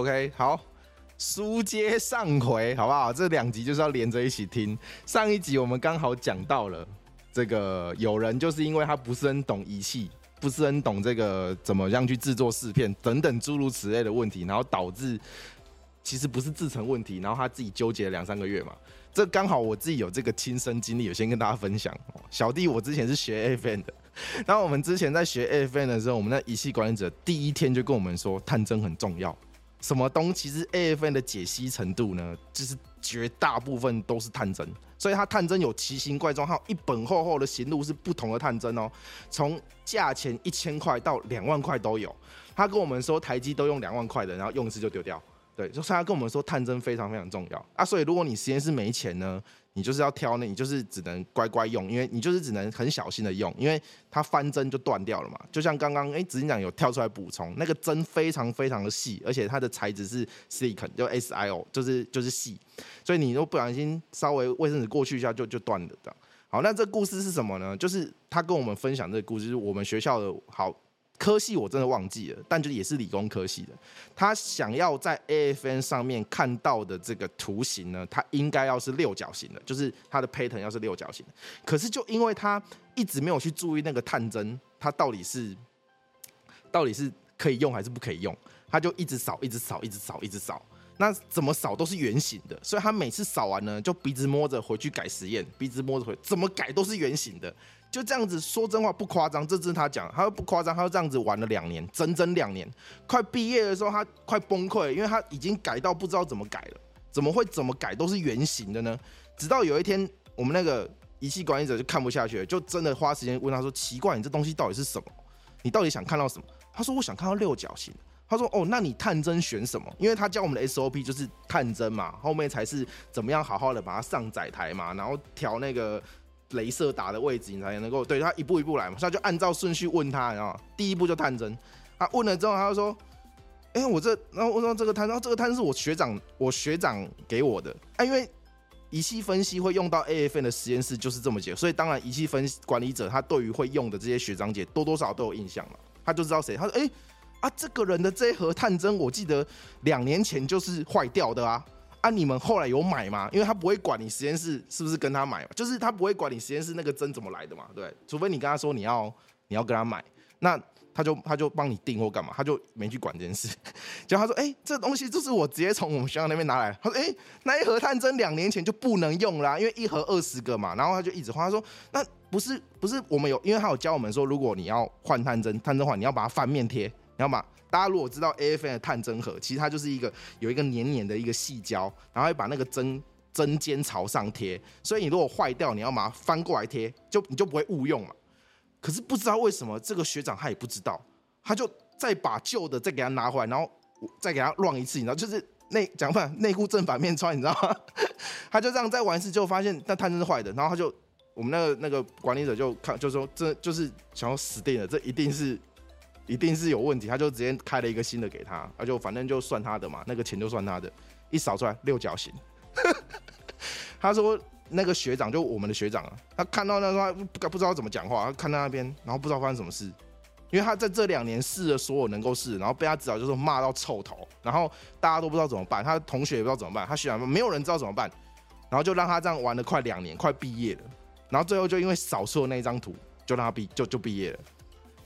OK，好，书接上回，好不好？这两集就是要连着一起听。上一集我们刚好讲到了这个，有人就是因为他不是很懂仪器，不是很懂这个怎么样去制作试片等等诸如此类的问题，然后导致其实不是制成问题，然后他自己纠结了两三个月嘛。这刚好我自己有这个亲身经历，有先跟大家分享。小弟我之前是学 FN 的，然后我们之前在学 FN 的时候，我们那仪器管理者第一天就跟我们说，探针很重要。什么东西？其实 AFN 的解析程度呢，就是绝大部分都是探针，所以它探针有奇形怪状，还有一本厚厚的行路是不同的探针哦，从价钱一千块到两万块都有。他跟我们说台机都用两万块的，然后用一次就丢掉。对，就是他跟我们说探针非常非常重要啊，所以如果你实验室没钱呢，你就是要挑那，你就是只能乖乖用，因为你就是只能很小心的用，因为它翻针就断掉了嘛。就像刚刚哎，执行长有跳出来补充，那个针非常非常的细，而且它的材质是 silicon，就 SIO，就是就是细，所以你如果不小心稍微卫生纸过去一下就就断了这样。好，那这故事是什么呢？就是他跟我们分享这个故事，就是我们学校的好。科系我真的忘记了，但就也是理工科系的。他想要在 AFN 上面看到的这个图形呢，它应该要是六角形的，就是它的 pattern 要是六角形的。可是就因为他一直没有去注意那个探针，它到底是到底是可以用还是不可以用，他就一直扫，一直扫，一直扫，一直扫。那怎么扫都是圆形的，所以他每次扫完呢，就鼻子摸着回去改实验，鼻子摸着回，怎么改都是圆形的。就这样子说真话不夸张，这是他讲，他说不夸张，他就这样子玩了两年，整整两年，快毕业的时候他快崩溃，因为他已经改到不知道怎么改了，怎么会怎么改？都是圆形的呢？直到有一天，我们那个仪器管理者就看不下去了，就真的花时间问他说：“奇怪，你这东西到底是什么？你到底想看到什么？”他说：“我想看到六角形。”他说：“哦，那你探针选什么？因为他教我们的 SOP 就是探针嘛，后面才是怎么样好好的把它上载台嘛，然后调那个。”镭射打的位置，你才能够对他一步一步来嘛，他就按照顺序问他，然后第一步就探针，他问了之后，他就说：“哎，我这，然后我说这个探，然后这个探是我学长，我学长给我的。啊，因为仪器分析会用到 AFN 的实验室就是这么解，所以当然仪器分析管理者他对于会用的这些学长姐多多少少都有印象了，他就知道谁，他说：哎啊，这个人的这一盒探针，我记得两年前就是坏掉的啊。”啊！你们后来有买吗？因为他不会管你实验室是不是跟他买，就是他不会管你实验室那个针怎么来的嘛，对。除非你跟他说你要你要跟他买，那他就他就帮你订或干嘛，他就没去管这件事。结果他说：“哎，这东西就是我直接从我们学校那边拿来。”他说：“哎，那一盒探针两年前就不能用啦，因为一盒二十个嘛。”然后他就一直换，他说：“那不是不是我们有，因为他有教我们说，如果你要换探针，探针换你要把它翻面贴，你要把。”大家如果知道 AFN 的探针盒，其实它就是一个有一个黏黏的一个细胶，然后会把那个针针尖朝上贴，所以你如果坏掉，你要把它翻过来贴，就你就不会误用嘛。可是不知道为什么这个学长他也不知道，他就再把旧的再给他拿回来，然后再给他乱一次，你知道，就是内讲反内裤正反面穿，你知道吗？他就这样再玩一次，就发现那探针是坏的，然后他就我们那个那个管理者就看就说这就是想要死定了，这一定是。一定是有问题，他就直接开了一个新的给他，他就反正就算他的嘛，那个钱就算他的，一扫出来六角形。他说那个学长就我们的学长啊，他看到那他不不知道怎么讲话，他看到那边，然后不知道发生什么事，因为他在这两年试了所有能够试，然后被他指导就是骂到臭头，然后大家都不知道怎么办，他同学也不知道怎么办，他学长没有人知道怎么办，然后就让他这样玩了快两年，快毕业了，然后最后就因为扫错那一张图，就让他毕就就毕业了。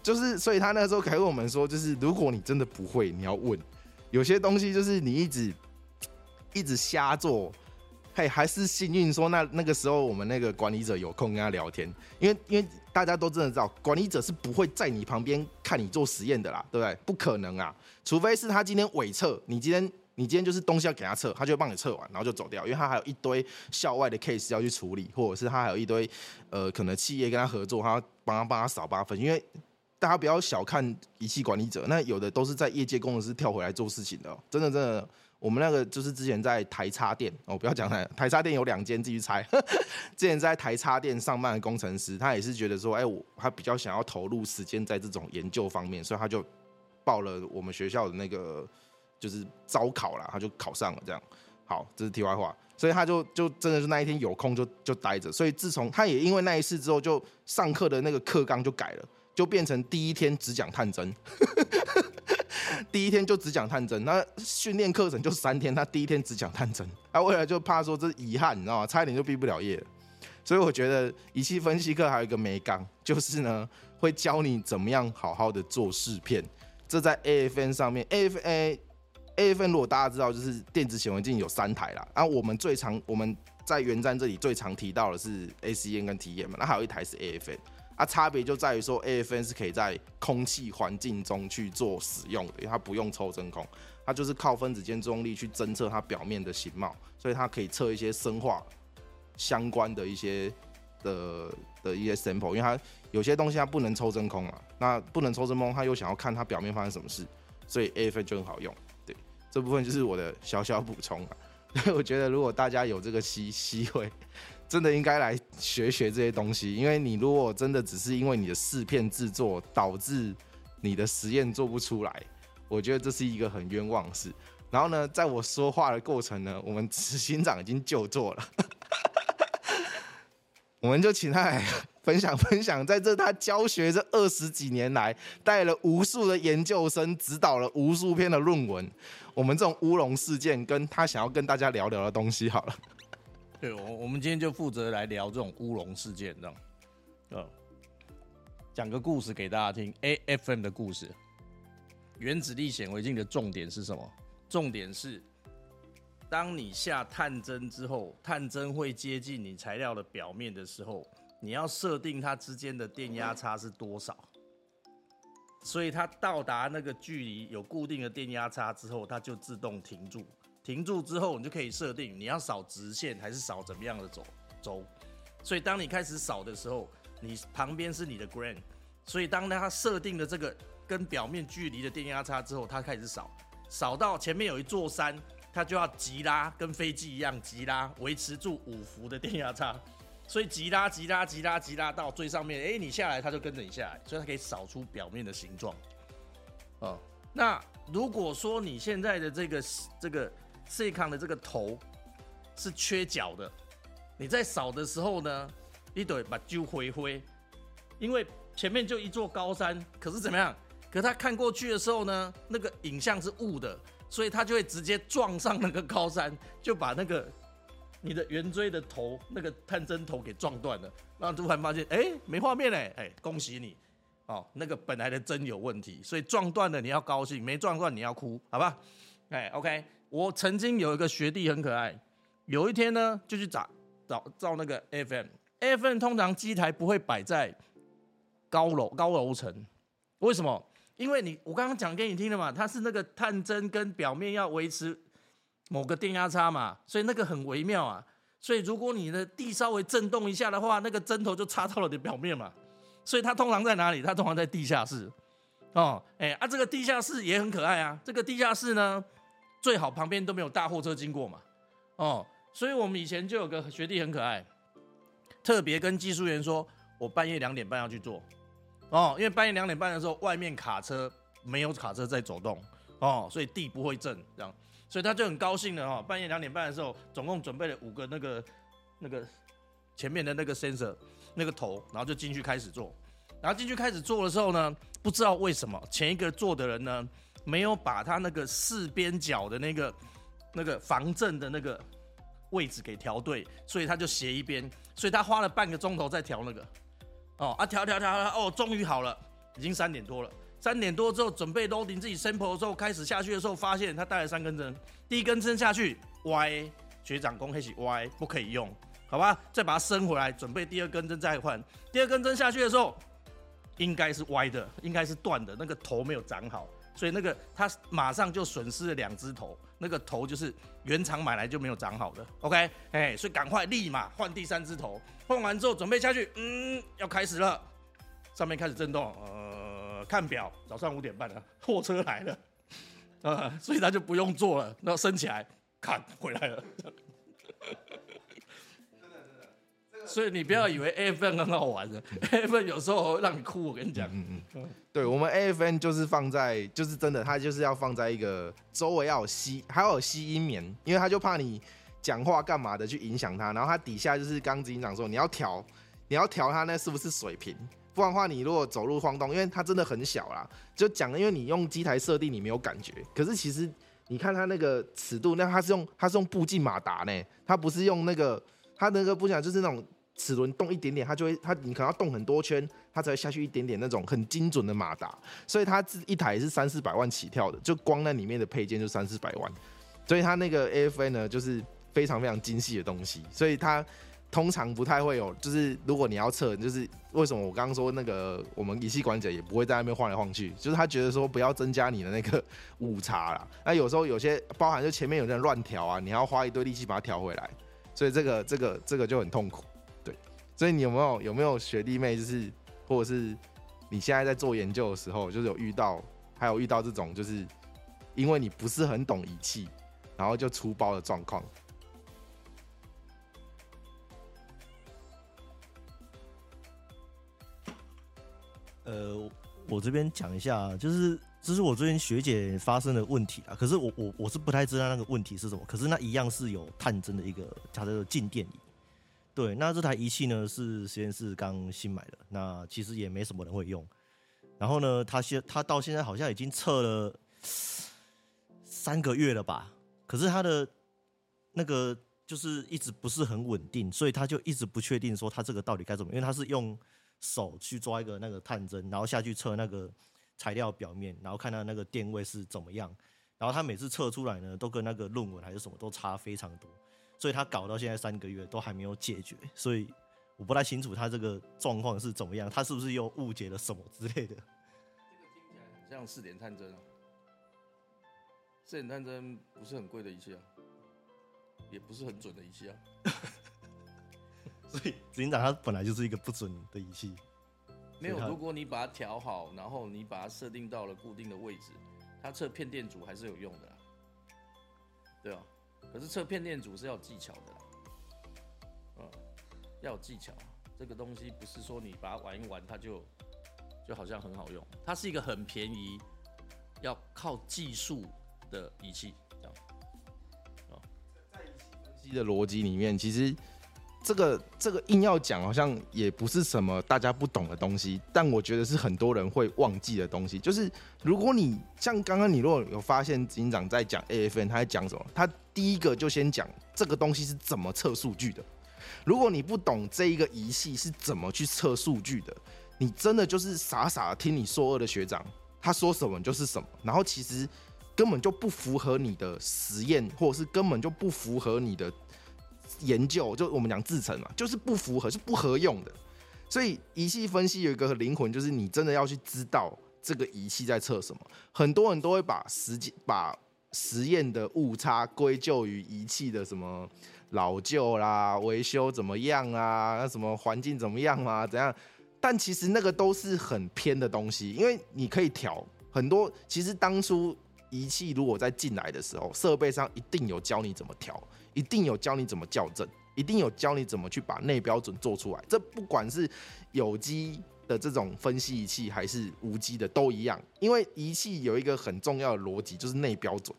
就是，所以他那时候还问我们说，就是如果你真的不会，你要问。有些东西就是你一直一直瞎做，嘿，还是幸运说那那个时候我们那个管理者有空跟他聊天，因为因为大家都真的知道，管理者是不会在你旁边看你做实验的啦，对不对？不可能啊，除非是他今天伪测，你今天你今天就是东西要给他测，他就帮你测完，然后就走掉，因为他还有一堆校外的 case 要去处理，或者是他还有一堆呃可能企业跟他合作，他帮他帮他扫八分，因为。大家不要小看仪器管理者，那有的都是在业界工程师跳回来做事情的，真的真的。我们那个就是之前在台插电哦，不要讲台台插电有两间，自己猜。之前在台插电上班的工程师，他也是觉得说，哎，我他比较想要投入时间在这种研究方面，所以他就报了我们学校的那个就是招考了，他就考上了。这样，好，这是题外话。所以他就就真的是那一天有空就就待着。所以自从他也因为那一次之后，就上课的那个课纲就改了。就变成第一天只讲探针，第一天就只讲探针，那训练课程就三天，他第一天只讲探针，他为了就怕说这是遗憾，你知道吗？差一点就毕不了业了。所以我觉得仪器分析课还有一个美感，就是呢会教你怎么样好好的做试片。这在 AFN 上面，AFN AFN 如果大家知道，就是电子显微镜有三台啦。然后我们最常我们在原站这里最常提到的是 ACN 跟 TM，那还有一台是 AFN。啊，差别就在于说，AFN 是可以在空气环境中去做使用的，因为它不用抽真空，它就是靠分子间作用力去侦测它表面的形貌，所以它可以测一些生化相关的一些的的一些 sample，因为它有些东西它不能抽真空啊，那不能抽真空，它又想要看它表面发生什么事，所以 AFN 就很好用。对，这部分就是我的小小补充啊。我觉得如果大家有这个机机会。真的应该来学学这些东西，因为你如果真的只是因为你的试片制作导致你的实验做不出来，我觉得这是一个很冤枉事。然后呢，在我说话的过程呢，我们执行长已经就座了，我们就请他来分享分享，在这他教学这二十几年来，带了无数的研究生，指导了无数篇的论文，我们这种乌龙事件跟他想要跟大家聊聊的东西，好了。对，我我们今天就负责来聊这种乌龙事件，这样，呃，讲个故事给大家听。AFM 的故事，原子力显微镜的重点是什么？重点是，当你下探针之后，探针会接近你材料的表面的时候，你要设定它之间的电压差是多少。所以它到达那个距离有固定的电压差之后，它就自动停住。停住之后，你就可以设定你要扫直线还是扫怎么样的轴轴。所以当你开始扫的时候，你旁边是你的 grain。所以当它设定的这个跟表面距离的电压差之后，它开始扫，扫到前面有一座山，它就要急拉，跟飞机一样急拉，维持住五伏的电压差。所以急拉急拉急拉急拉到最上面，哎，你下来它就跟着你下来，所以它可以扫出表面的形状。哦，那如果说你现在的这个这个 C 康的这个头是缺角的，你在扫的时候呢，你得把揪回灰，因为前面就一座高山，可是怎么样？可他看过去的时候呢，那个影像是雾的，所以他就会直接撞上那个高山，就把那个你的圆锥的头那个探针头给撞断了。然后突然发现，哎，没画面嘞，哎，恭喜你，哦，那个本来的针有问题，所以撞断了你要高兴，没撞断你要哭，好吧？哎，OK。我曾经有一个学弟很可爱，有一天呢就去找找照那个 FM，FM 通常机台不会摆在高楼高楼层，为什么？因为你我刚刚讲给你听了嘛，它是那个探针跟表面要维持某个电压差嘛，所以那个很微妙啊。所以如果你的地稍微震动一下的话，那个针头就插到了你表面嘛。所以它通常在哪里？它通常在地下室。哦，哎啊，这个地下室也很可爱啊。这个地下室呢？最好旁边都没有大货车经过嘛，哦，所以我们以前就有个学弟很可爱，特别跟技术员说，我半夜两点半要去做，哦，因为半夜两点半的时候，外面卡车没有卡车在走动，哦，所以地不会震，这样，所以他就很高兴的哈，半夜两点半的时候，总共准备了五个那个那个前面的那个 sensor 那个头，然后就进去开始做，然后进去开始做的时候呢，不知道为什么前一个做的人呢。没有把他那个四边角的那个那个防震的那个位置给调对，所以他就斜一边，所以他花了半个钟头在调那个。哦啊，调调调调，哦，终于好了，已经三点多了。三点多之后准备 loading 自己 sample 的时候，开始下去的时候，发现他带了三根针，第一根针下去歪，学长公黑起歪，不可以用，好吧？再把它升回来，准备第二根针再换。第二根针下去的时候，应该是歪的，应该是断的，那个头没有长好。所以那个他马上就损失了两只头，那个头就是原厂买来就没有长好的，OK，哎，所以赶快立马换第三只头，换完之后准备下去，嗯，要开始了，上面开始震动，呃，看表，早上五点半了，货车来了，呃，所以他就不用做了，那升起来，看回来了。所以你不要以为 AFN 很好玩的，AFN 有时候让你哭。我跟你讲，嗯嗯，对我们 AFN 就是放在，就是真的，它就是要放在一个周围要有吸，还要有吸音棉，因为他就怕你讲话干嘛的去影响它。然后它底下就是刚执行长说，你要调，你要调它那是不是水平？不然的话，你如果走路晃动，因为它真的很小啦，就讲，因为你用机台设定你没有感觉，可是其实你看它那个尺度，那它是用它是用步进马达呢，它不是用那个它那个不讲就是那种齿轮动一点点，它就会它你可能要动很多圈，它才会下去一点点那种很精准的马达，所以它这一台是三四百万起跳的，就光那里面的配件就三四百万，所以它那个 AFN 呢就是非常非常精细的东西，所以它。通常不太会有，就是如果你要测，就是为什么我刚刚说那个我们仪器管者也不会在那边晃来晃去，就是他觉得说不要增加你的那个误差啦。那有时候有些包含就前面有人乱调啊，你要花一堆力气把它调回来，所以这个这个这个就很痛苦。所以你有没有有没有学弟妹，就是或者是你现在在做研究的时候，就是有遇到，还有遇到这种就是因为你不是很懂仪器，然后就出包的状况。呃，我这边讲一下，就是这是我最近学姐发生的问题啊。可是我我我是不太知道那个问题是什么。可是那一样是有探针的一个它的静电仪。对，那这台仪器呢是实验室刚新买的，那其实也没什么人会用。然后呢，他现他到现在好像已经测了三个月了吧？可是他的那个就是一直不是很稳定，所以他就一直不确定说他这个到底该怎么，因为他是用。手去抓一个那个探针，然后下去测那个材料表面，然后看它那个电位是怎么样。然后他每次测出来呢，都跟那个论文还是什么都差非常多，所以他搞到现在三个月都还没有解决。所以我不太清楚他这个状况是怎么样，他是不是又误解了什么之类的。这个听起来很像四点探针啊，四点探针不是很贵的仪器啊，也不是很准的仪器啊。所以执行长他本来就是一个不准的仪器，没有。如果你把它调好，然后你把它设定到了固定的位置，它测片电阻还是有用的，对啊。可是测片电阻是要技巧的，嗯，要有技巧。这个东西不是说你把它玩一玩，它就就好像很好用。它是一个很便宜，要靠技术的仪器，这样。啊，在仪器分析的逻辑里面，其实。这个这个硬要讲，好像也不是什么大家不懂的东西，但我觉得是很多人会忘记的东西。就是如果你像刚刚你如果有发现警长在讲 AFN，他在讲什么？他第一个就先讲这个东西是怎么测数据的。如果你不懂这一个仪器是怎么去测数据的，你真的就是傻傻听你硕二的学长他说什么就是什么，然后其实根本就不符合你的实验，或者是根本就不符合你的。研究就我们讲制成嘛，就是不符合，是不合用的。所以仪器分析有一个灵魂，就是你真的要去知道这个仪器在测什么。很多人都会把时间把实验的误差归咎于仪器的什么老旧啦、维修怎么样啊、那什么环境怎么样啊、怎样。但其实那个都是很偏的东西，因为你可以调很多。其实当初仪器如果在进来的时候，设备上一定有教你怎么调。一定有教你怎么校正，一定有教你怎么去把内标准做出来。这不管是有机的这种分析仪器，还是无机的都一样。因为仪器有一个很重要的逻辑，就是内标准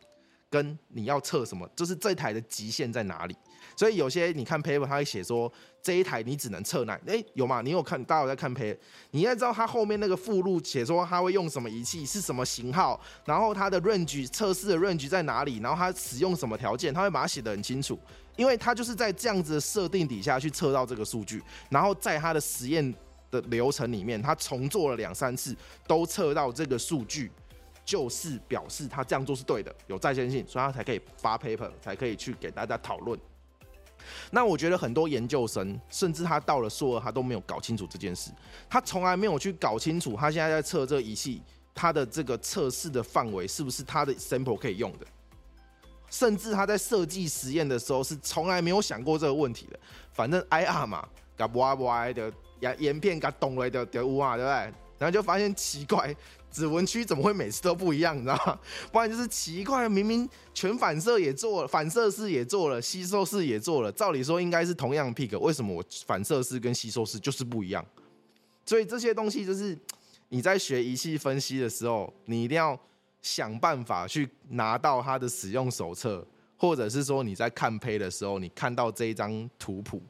跟你要测什么，就是这台的极限在哪里。所以有些你看 paper，他会写说这一台你只能测哪，哎，有吗？你有看？大家有在看 paper？你要知道它后面那个附录写说它会用什么仪器，是什么型号，然后它的 range 测试的 range 在哪里，然后它使用什么条件，他会把它写得很清楚，因为它就是在这样子的设定底下去测到这个数据，然后在它的实验的流程里面，他重做了两三次，都测到这个数据，就是表示他这样做是对的，有在线性，所以他才可以发 paper，才可以去给大家讨论。那我觉得很多研究生，甚至他到了硕二，他都没有搞清楚这件事。他从来没有去搞清楚，他现在在测这个仪器，他的这个测试的范围是不是他的 sample 可以用的。甚至他在设计实验的时候，是从来没有想过这个问题的。反正 IR 嘛，搞歪歪的，沿沿片搞懂了的的乌啊，对不对？然后就发现奇怪。指纹区怎么会每次都不一样？你知道吗？不然就是奇怪，明明全反射也做了，反射式也做了，吸收式也做了，照理说应该是同样 pick，为什么我反射式跟吸收式就是不一样？所以这些东西就是你在学仪器分析的时候，你一定要想办法去拿到它的使用手册，或者是说你在看胚的时候，你看到这一张图谱，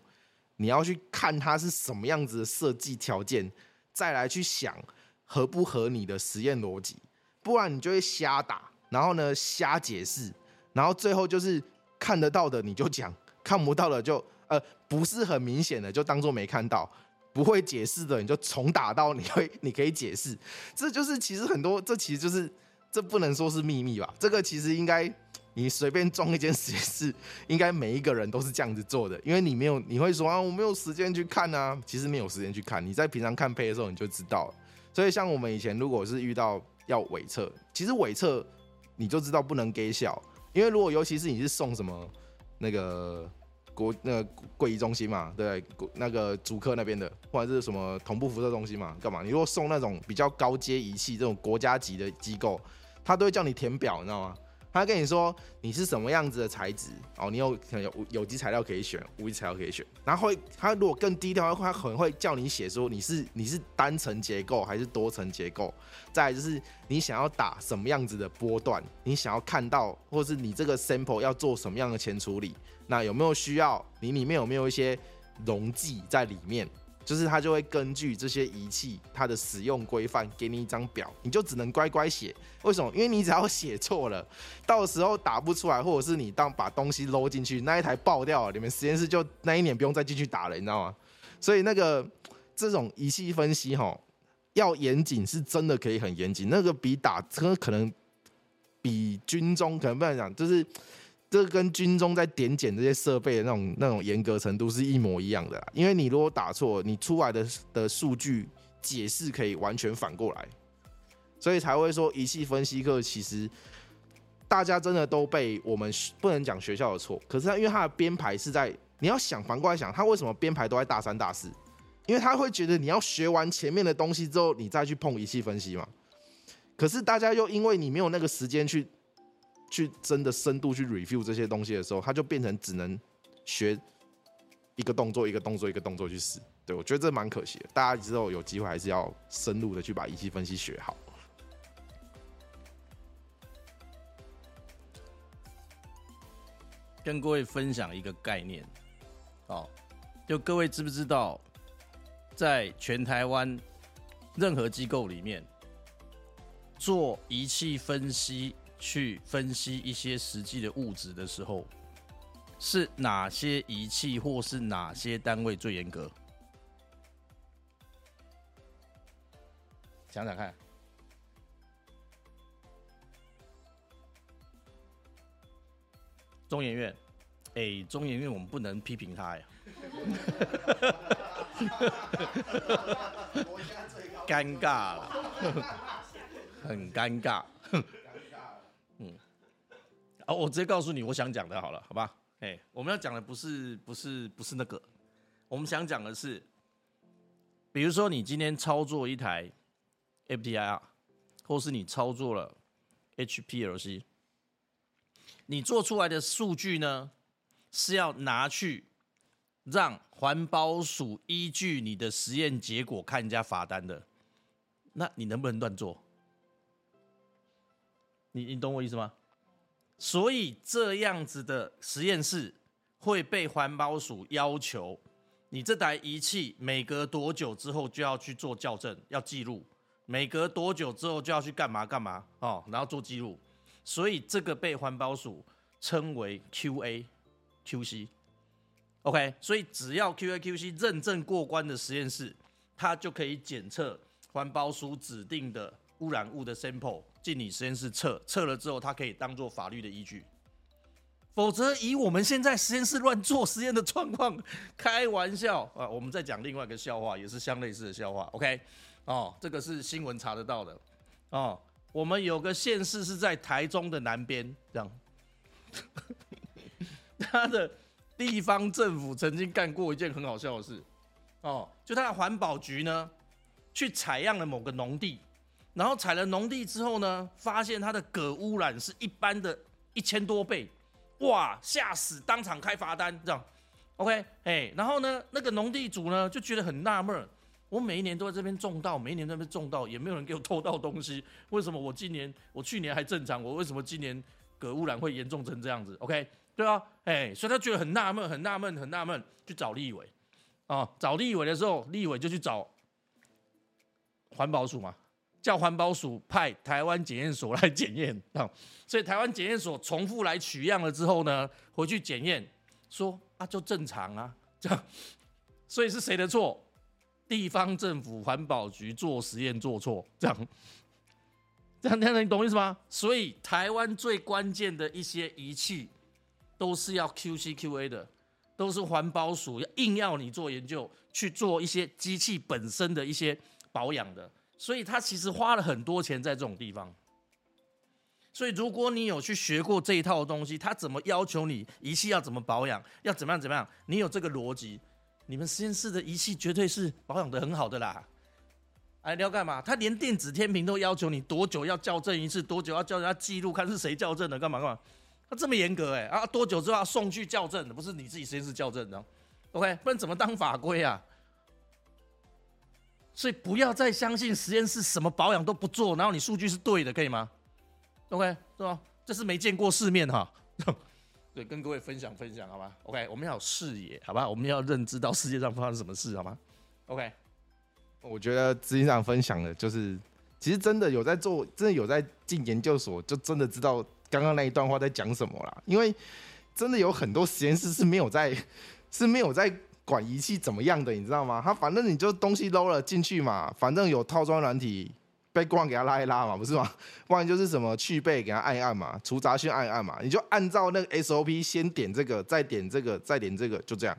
你要去看它是什么样子的设计条件。再来去想合不合你的实验逻辑，不然你就会瞎打，然后呢瞎解释，然后最后就是看得到的你就讲，看不到的就呃不是很明显的就当做没看到，不会解释的你就重打到你会你可以解释，这就是其实很多这其实就是这不能说是秘密吧，这个其实应该。你随便装一间实验室，应该每一个人都是这样子做的，因为你没有，你会说啊，我没有时间去看啊，其实没有时间去看，你在平常看配的时候你就知道。所以像我们以前如果是遇到要伪测，其实伪测你就知道不能给小，因为如果尤其是你是送什么那个国那个会议中心嘛，对，那个主客那边的，或者是什么同步辐射中心嘛，干嘛？你如果送那种比较高阶仪器，这种国家级的机构，他都会叫你填表，你知道吗？他跟你说你是什么样子的材质哦，你有可能有有机材料可以选，无机材料可以选。然后会他如果更低调的话，他可能会叫你写说你是你是单层结构还是多层结构。再就是你想要打什么样子的波段，你想要看到，或是你这个 sample 要做什么样的前处理，那有没有需要你里面有没有一些溶剂在里面？就是他就会根据这些仪器它的使用规范给你一张表，你就只能乖乖写。为什么？因为你只要写错了，到时候打不出来，或者是你当把东西搂进去，那一台爆掉了，你们实验室就那一年不用再进去打了，你知道吗？所以那个这种仪器分析哈，要严谨是真的可以很严谨，那个比打车可能比军中可能不能讲，就是。这跟军中在点检这些设备的那种那种严格程度是一模一样的，因为你如果打错，你出来的的数据解释可以完全反过来，所以才会说仪器分析课其实大家真的都被我们不能讲学校的错，可是他因为他的编排是在你要想反过来想，他为什么编排都在大三大四？因为他会觉得你要学完前面的东西之后，你再去碰仪器分析嘛。可是大家又因为你没有那个时间去。去真的深度去 review 这些东西的时候，他就变成只能学一个动作一个动作一个动作去试。对我觉得这蛮可惜的。大家之后有机会还是要深入的去把仪器分析学好。跟各位分享一个概念，哦，就各位知不知道，在全台湾任何机构里面做仪器分析。去分析一些实际的物质的时候，是哪些仪器或是哪些单位最严格？想想看，中研院，哎，中研院我们不能批评他呀，尴尬了，很尴尬。哦，我直接告诉你我想讲的，好了，好吧？哎，我们要讲的不是不是不是那个，我们想讲的是，比如说你今天操作一台 FTIR，或是你操作了 HPLC，你做出来的数据呢，是要拿去让环保署依据你的实验结果看人家罚单的，那你能不能乱做？你你懂我意思吗？所以这样子的实验室会被环保署要求，你这台仪器每隔多久之后就要去做校正，要记录；每隔多久之后就要去干嘛干嘛哦，然后做记录。所以这个被环保署称为 QA、QC。OK，所以只要 QA、QC 认证过关的实验室，它就可以检测环保署指定的污染物的 sample。进你实验室测测了之后，它可以当做法律的依据。否则，以我们现在实验室乱做实验的状况，开玩笑啊！我们再讲另外一个笑话，也是相类似的笑话。OK，哦，这个是新闻查得到的。哦，我们有个县市是在台中的南边，这样，他的地方政府曾经干过一件很好笑的事。哦，就他的环保局呢，去采样了某个农地。然后采了农地之后呢，发现它的镉污染是一般的一千多倍，哇，吓死！当场开罚单，这样，OK，哎，然后呢，那个农地主呢就觉得很纳闷，我每一年都在这边种稻，每一年都在这边种稻，也没有人给我偷到东西，为什么我今年我去年还正常，我为什么今年镉污染会严重成这样子？OK，对啊，哎，所以他觉得很纳闷，很纳闷，很纳闷，去找立委，啊，找立委的时候，立委就去找。环保署嘛，叫环保署派台湾检验所来检验啊，所以台湾检验所重复来取样了之后呢，回去检验说啊就正常啊，这样，所以是谁的错？地方政府环保局做实验做错，这样，这样这样你懂意思吗？所以台湾最关键的一些仪器都是要 QC QA 的。都是环保署要硬要你做研究，去做一些机器本身的一些保养的，所以他其实花了很多钱在这种地方。所以如果你有去学过这一套东西，他怎么要求你仪器要怎么保养，要怎么样怎么样，你有这个逻辑，你们实验室的仪器绝对是保养的很好的啦。哎，你要干嘛？他连电子天平都要求你多久要校正一次，多久要叫人家记录看是谁校正的，干嘛干嘛？他这么严格哎啊，多久之后要送去校正的？不是你自己实验室校正的，OK？不然怎么当法规啊？所以不要再相信实验室什么保养都不做，然后你数据是对的，可以吗？OK？是吧？这是没见过世面哈。对，跟各位分享分享好吗？OK？我们要有视野，好吧？我们要认知到世界上发生什么事，好吗？OK？我觉得执行长分享的就是，其实真的有在做，真的有在进研究所，就真的知道。刚刚那一段话在讲什么啦？因为真的有很多实验室是没有在是没有在管仪器怎么样的，你知道吗？他反正你就东西搂了进去嘛，反正有套装软体被光给他拉一拉嘛，不是吗？不然就是什么去背给他按一按嘛，除杂讯按一按嘛，你就按照那个 SOP 先点这个，再点这个，再点这个，就这样。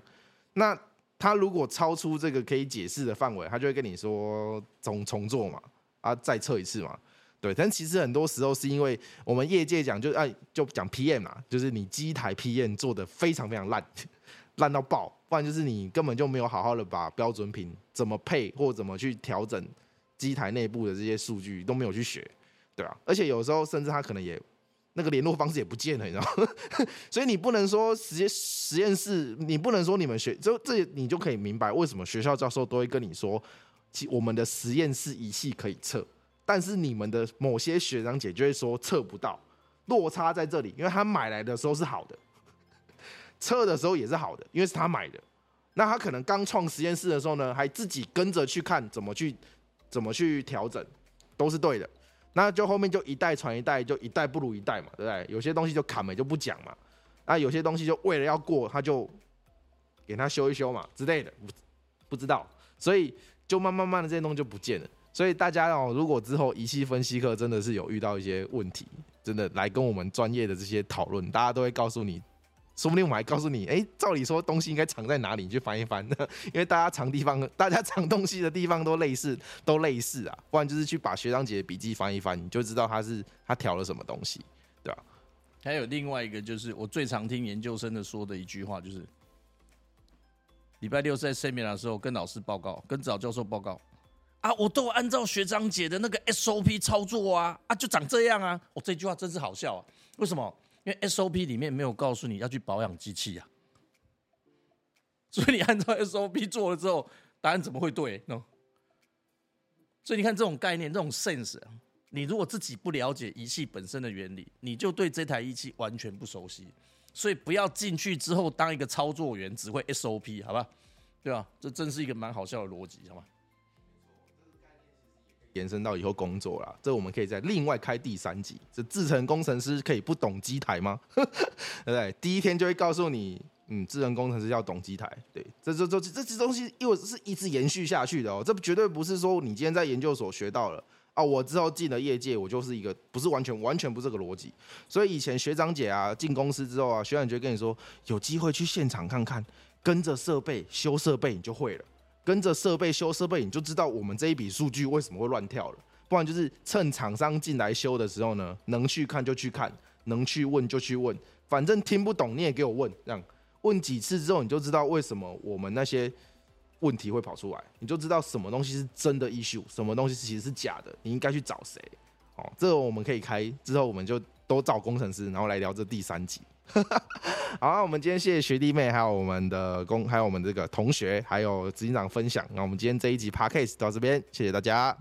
那他如果超出这个可以解释的范围，他就会跟你说重重做嘛，啊，再测一次嘛。对，但其实很多时候是因为我们业界讲，就哎，就讲 PM 嘛，就是你机台 PM 做的非常非常烂，烂到爆，不然就是你根本就没有好好的把标准品怎么配或怎么去调整机台内部的这些数据都没有去学，对吧？而且有时候甚至他可能也那个联络方式也不见了，你知道吗？所以你不能说实验实验室，你不能说你们学，就这你就可以明白为什么学校教授都会跟你说，其我们的实验室仪器可以测。但是你们的某些学长姐就会说测不到，落差在这里，因为他买来的时候是好的，测的时候也是好的，因为是他买的。那他可能刚创实验室的时候呢，还自己跟着去看怎么去怎么去调整，都是对的。那就后面就一代传一代，就一代不如一代嘛，对不对？有些东西就砍没就不讲嘛，那，有些东西就为了要过，他就给他修一修嘛之类的，不不知道，所以就慢慢慢的这些东西就不见了。所以大家哦，如果之后仪器分析课真的是有遇到一些问题，真的来跟我们专业的这些讨论，大家都会告诉你，说不定我还告诉你，哎，照理说东西应该藏在哪里，你去翻一翻。因为大家藏地方，大家藏东西的地方都类似，都类似啊。不然就是去把学长姐的笔记翻一翻，你就知道他是他调了什么东西，对吧？还有另外一个就是我最常听研究生的说的一句话，就是礼拜六在 seminar 的时候跟老师报告，跟早教授报告。啊，我都按照学长姐的那个 SOP 操作啊，啊，就长这样啊！我这句话真是好笑啊！为什么？因为 SOP 里面没有告诉你要去保养机器啊，所以你按照 SOP 做了之后，答案怎么会对呢？所以你看这种概念，这种 sense，你如果自己不了解仪器本身的原理，你就对这台仪器完全不熟悉。所以不要进去之后当一个操作员，只会 SOP，好吧？对吧？这真是一个蛮好笑的逻辑，好吗？延伸到以后工作啦，这我们可以在另外开第三集。这制程工程师可以不懂机台吗？对不对？第一天就会告诉你，嗯，智能工程师要懂机台。对，这这这这这东西，又是一直延续下去的哦。这绝对不是说你今天在研究所学到了啊，我之后进了业界，我就是一个不是完全完全不是这个逻辑。所以以前学长姐啊进公司之后啊，学长姐跟你说，有机会去现场看看，跟着设备修设备，你就会了。跟着设备修设备，你就知道我们这一笔数据为什么会乱跳了。不然就是趁厂商进来修的时候呢，能去看就去看，能去问就去问，反正听不懂你也给我问，这样问几次之后，你就知道为什么我们那些问题会跑出来，你就知道什么东西是真的 issue，什么东西其实是假的，你应该去找谁。哦，这个我们可以开之后，我们就都找工程师，然后来聊这第三集。好，我们今天谢谢学弟妹，还有我们的工，还有我们这个同学，还有执行长分享。那我们今天这一集 podcast 到这边，谢谢大家。